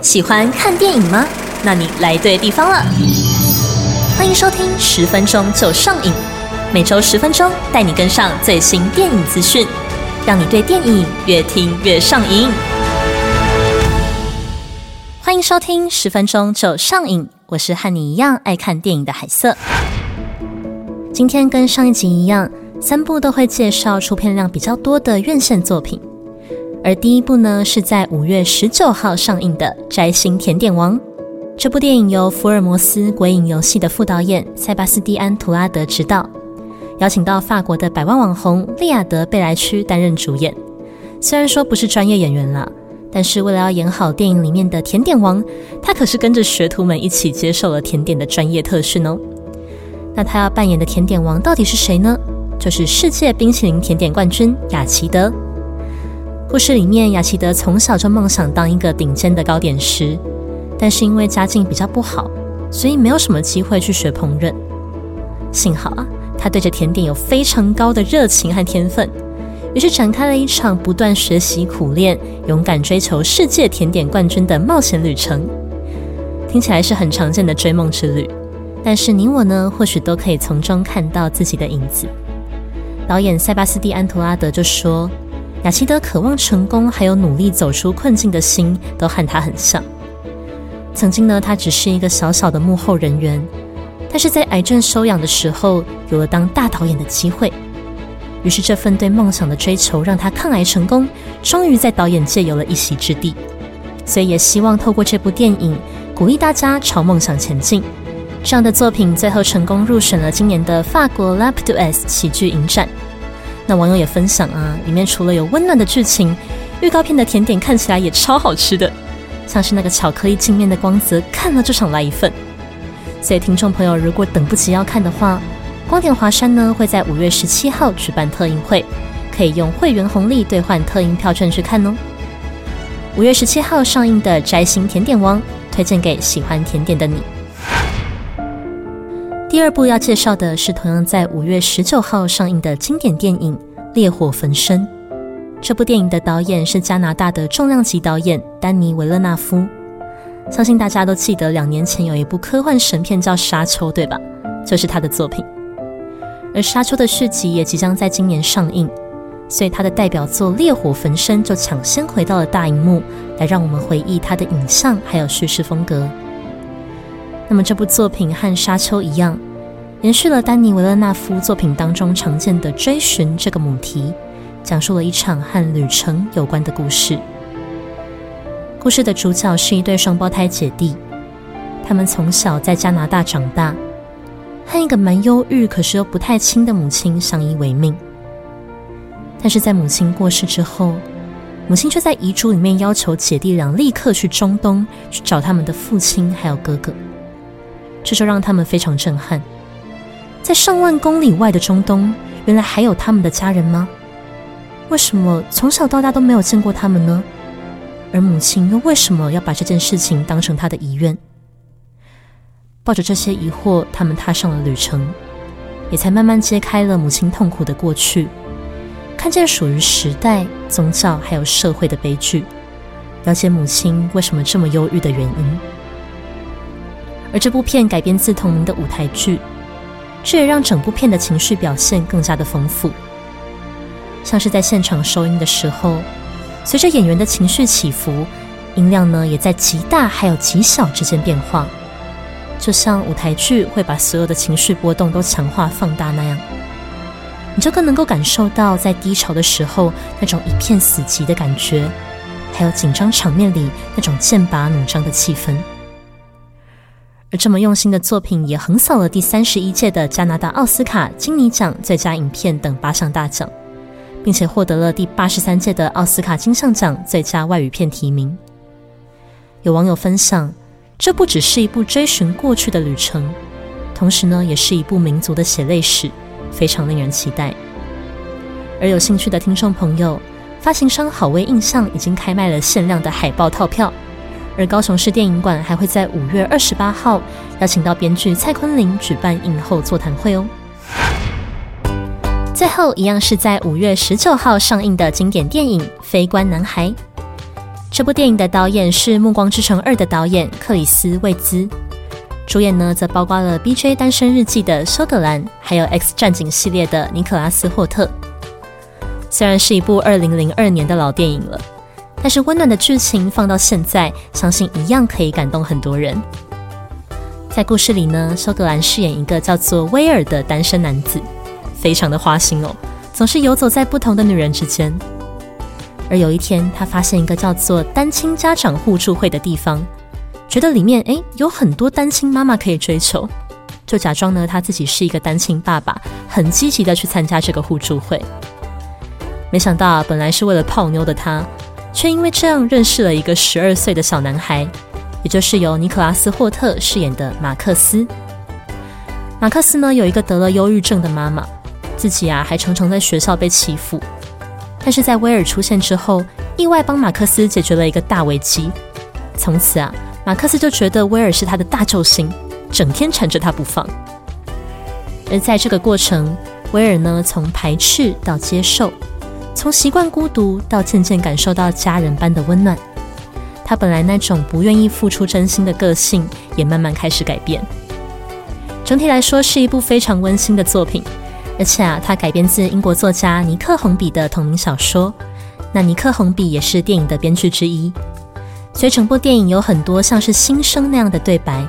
喜欢看电影吗？那你来对地方了。欢迎收听十分钟就上瘾，每周十分钟带你跟上最新电影资讯，让你对电影越听越上瘾。欢迎收听十分钟就上瘾，我是和你一样爱看电影的海瑟。今天跟上一集一样，三部都会介绍出片量比较多的院线作品。而第一部呢，是在五月十九号上映的《摘星甜点王》。这部电影由福尔摩斯《鬼影游戏》的副导演塞巴斯蒂安·图拉德执导，邀请到法国的百万网红利亚德·贝莱区担任主演。虽然说不是专业演员了，但是为了要演好电影里面的甜点王，他可是跟着学徒们一起接受了甜点的专业特训哦。那他要扮演的甜点王到底是谁呢？就是世界冰淇淋甜点冠军雅奇德。故事里面，雅奇德从小就梦想当一个顶尖的糕点师，但是因为家境比较不好，所以没有什么机会去学烹饪。幸好啊，他对着甜点有非常高的热情和天分，于是展开了一场不断学习、苦练、勇敢追求世界甜点冠军的冒险旅程。听起来是很常见的追梦之旅，但是你我呢，或许都可以从中看到自己的影子。导演塞巴斯蒂安·图拉德就说。雅奇德渴望成功，还有努力走出困境的心，都和他很像。曾经呢，他只是一个小小的幕后人员，但是在癌症收养的时候，有了当大导演的机会。于是，这份对梦想的追求，让他抗癌成功，终于在导演界有了一席之地。所以，也希望透过这部电影，鼓励大家朝梦想前进。这样的作品最后成功入选了今年的法国 l a p d o S 喜剧影展。那网友也分享啊，里面除了有温暖的剧情，预告片的甜点看起来也超好吃的，像是那个巧克力镜面的光泽，看了就想来一份。所以听众朋友如果等不及要看的话，光点华山呢会在五月十七号举办特映会，可以用会员红利兑换特映票券去看哦。五月十七号上映的《摘星甜点王》，推荐给喜欢甜点的你。第二部要介绍的是同样在五月十九号上映的经典电影《烈火焚身》。这部电影的导演是加拿大的重量级导演丹尼·维勒纳夫。相信大家都记得两年前有一部科幻神片叫《沙丘》，对吧？就是他的作品。而《沙丘》的续集也即将在今年上映，所以他的代表作《烈火焚身》就抢先回到了大荧幕，来让我们回忆他的影像还有叙事风格。那么这部作品和《沙丘》一样，延续了丹尼维勒纳夫作品当中常见的追寻这个母题，讲述了一场和旅程有关的故事。故事的主角是一对双胞胎姐弟，他们从小在加拿大长大，和一个蛮忧郁可是又不太亲的母亲相依为命。但是在母亲过世之后，母亲却在遗嘱里面要求姐弟俩立刻去中东去找他们的父亲还有哥哥。这就让他们非常震撼，在上万公里外的中东，原来还有他们的家人吗？为什么从小到大都没有见过他们呢？而母亲又为什么要把这件事情当成她的遗愿？抱着这些疑惑，他们踏上了旅程，也才慢慢揭开了母亲痛苦的过去，看见属于时代、宗教还有社会的悲剧，了解母亲为什么这么忧郁的原因。而这部片改编自同名的舞台剧，这也让整部片的情绪表现更加的丰富。像是在现场收音的时候，随着演员的情绪起伏，音量呢也在极大还有极小之间变化，就像舞台剧会把所有的情绪波动都强化放大那样，你就更能够感受到在低潮的时候那种一片死寂的感觉，还有紧张场面里那种剑拔弩张的气氛。而这么用心的作品，也横扫了第三十一届的加拿大奥斯卡、金尼奖最佳影片等八项大奖，并且获得了第八十三届的奥斯卡金像奖最佳外语片提名。有网友分享，这不只是一部追寻过去的旅程，同时呢，也是一部民族的血泪史，非常令人期待。而有兴趣的听众朋友，发行商好威印象已经开卖了限量的海报套票。而高雄市电影馆还会在五月二十八号邀请到编剧蔡坤林举办映后座谈会哦。最后一样是在五月十九号上映的经典电影《非官男孩》。这部电影的导演是《暮光之城二》的导演克里斯·魏兹，主演呢则包括了《B.J. 单身日记》的休格兰，还有《X 战警》系列的尼克拉斯·霍特。虽然是一部二零零二年的老电影了，但是温暖的剧情放到现在，相信一样可以感动很多人。在故事里呢，休格兰饰演一个叫做威尔的单身男子，非常的花心哦，总是游走在不同的女人之间。而有一天，他发现一个叫做单亲家长互助会的地方，觉得里面诶有很多单亲妈妈可以追求，就假装呢他自己是一个单亲爸爸，很积极的去参加这个互助会。没想到啊，本来是为了泡妞的他，却因为这样认识了一个十二岁的小男孩，也就是由尼克拉斯·霍特饰演的马克思。马克思呢有一个得了忧郁症的妈妈，自己啊还常常在学校被欺负。但是在威尔出现之后，意外帮马克思解决了一个大危机。从此啊，马克思就觉得威尔是他的大救星，整天缠着他不放。而在这个过程，威尔呢，从排斥到接受，从习惯孤独到渐渐感受到家人般的温暖。他本来那种不愿意付出真心的个性，也慢慢开始改变。整体来说，是一部非常温馨的作品。而且啊，它改编自英国作家尼克·红笔的同名小说。那尼克·红笔也是电影的编剧之一，所以整部电影有很多像是新生那样的对白，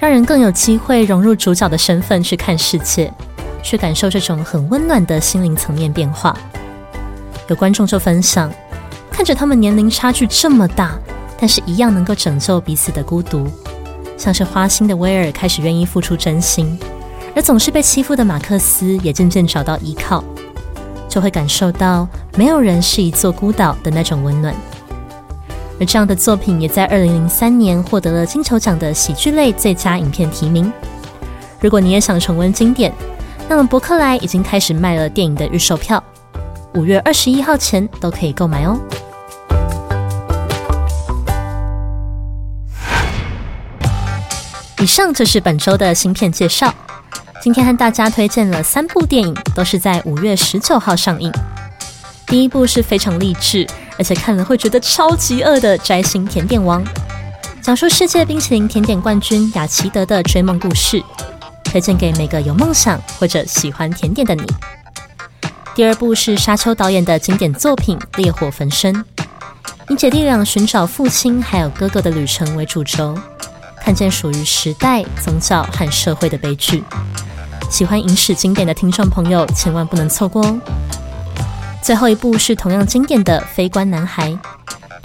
让人更有机会融入主角的身份去看世界，去感受这种很温暖的心灵层面变化。有观众就分享，看着他们年龄差距这么大，但是一样能够拯救彼此的孤独，像是花心的威尔开始愿意付出真心。而总是被欺负的马克思也渐渐找到依靠，就会感受到没有人是一座孤岛的那种温暖。而这样的作品也在二零零三年获得了金球奖的喜剧类最佳影片提名。如果你也想重温经典，那么伯克莱已经开始卖了电影的预售票，五月二十一号前都可以购买哦。以上就是本周的新片介绍。今天和大家推荐了三部电影，都是在五月十九号上映。第一部是非常励志，而且看了会觉得超级饿的《摘星甜点王》，讲述世界冰淇淋甜点冠军雅奇德的追梦故事，推荐给每个有梦想或者喜欢甜点的你。第二部是沙丘导演的经典作品《烈火焚身》，以姐弟俩寻找父亲还有哥哥的旅程为主轴，看见属于时代、宗教和社会的悲剧。喜欢影史经典的听众朋友，千万不能错过哦！最后一部是同样经典的《非官男孩》，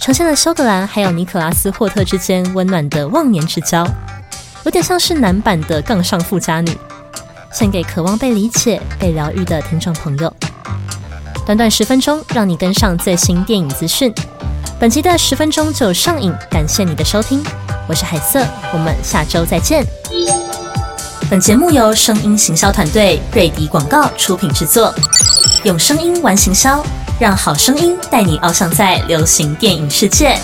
呈现了休格兰还有尼可拉斯·霍特之间温暖的忘年之交，有点像是男版的杠上富家女，献给渴望被理解、被疗愈的听众朋友。短短十分钟，让你跟上最新电影资讯。本期的十分钟就上映，感谢你的收听，我是海瑟，我们下周再见。本节目由声音行销团队瑞迪广告出品制作，用声音玩行销，让好声音带你翱翔在流行电影世界。